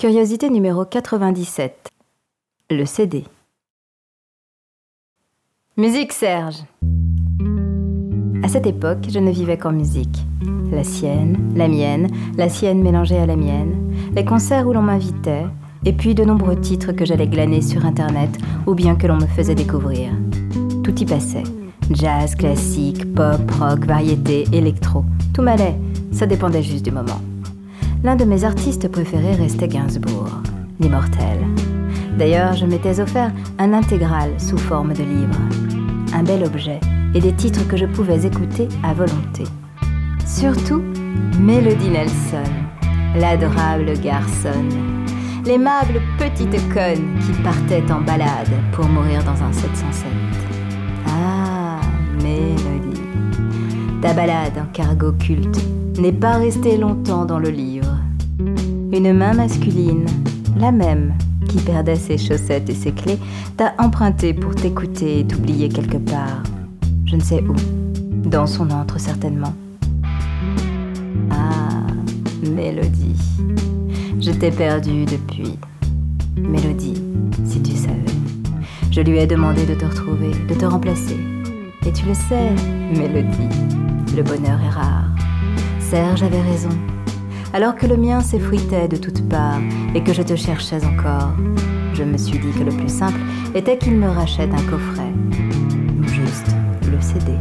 Curiosité numéro 97. Le CD. Musique Serge. À cette époque, je ne vivais qu'en musique. La sienne, la mienne, la sienne mélangée à la mienne, les concerts où l'on m'invitait, et puis de nombreux titres que j'allais glaner sur Internet ou bien que l'on me faisait découvrir. Tout y passait. Jazz, classique, pop, rock, variété, électro. Tout m'allait, ça dépendait juste du moment. L'un de mes artistes préférés restait Gainsbourg, l'immortel. D'ailleurs, je m'étais offert un intégral sous forme de livre. Un bel objet et des titres que je pouvais écouter à volonté. Surtout, Melody Nelson, l'adorable garçon, l'aimable petite conne qui partait en balade pour mourir dans un 707. Ah, Mélodie, ta balade en cargo culte n'est pas restée longtemps dans le livre une main masculine, la même, qui perdait ses chaussettes et ses clés, t'a emprunté pour t'écouter et t'oublier quelque part. Je ne sais où. Dans son antre certainement. Ah, Mélodie. Je t'ai perdue depuis. Mélodie, si tu savais. Je lui ai demandé de te retrouver, de te remplacer. Et tu le sais, Mélodie, le bonheur est rare. Serge avait raison alors que le mien s'effritait de toutes parts et que je te cherchais encore. Je me suis dit que le plus simple était qu'il me rachète un coffret, ou juste le CD.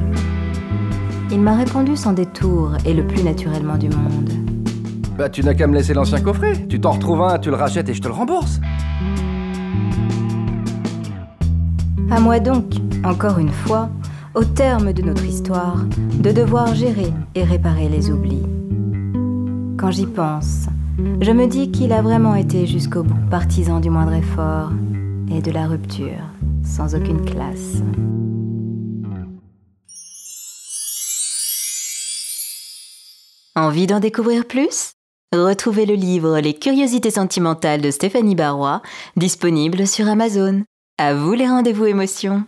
Il m'a répondu sans détour et le plus naturellement du monde. Bah tu n'as qu'à me laisser l'ancien coffret. Tu t'en retrouves un, tu le rachètes et je te le rembourse. À moi donc, encore une fois, au terme de notre histoire, de devoir gérer et réparer les oublis. Quand j'y pense, je me dis qu'il a vraiment été jusqu'au bout partisan du moindre effort et de la rupture, sans aucune classe. Envie d'en découvrir plus? Retrouvez le livre Les curiosités sentimentales de Stéphanie Barrois, disponible sur Amazon. À vous les rendez-vous émotions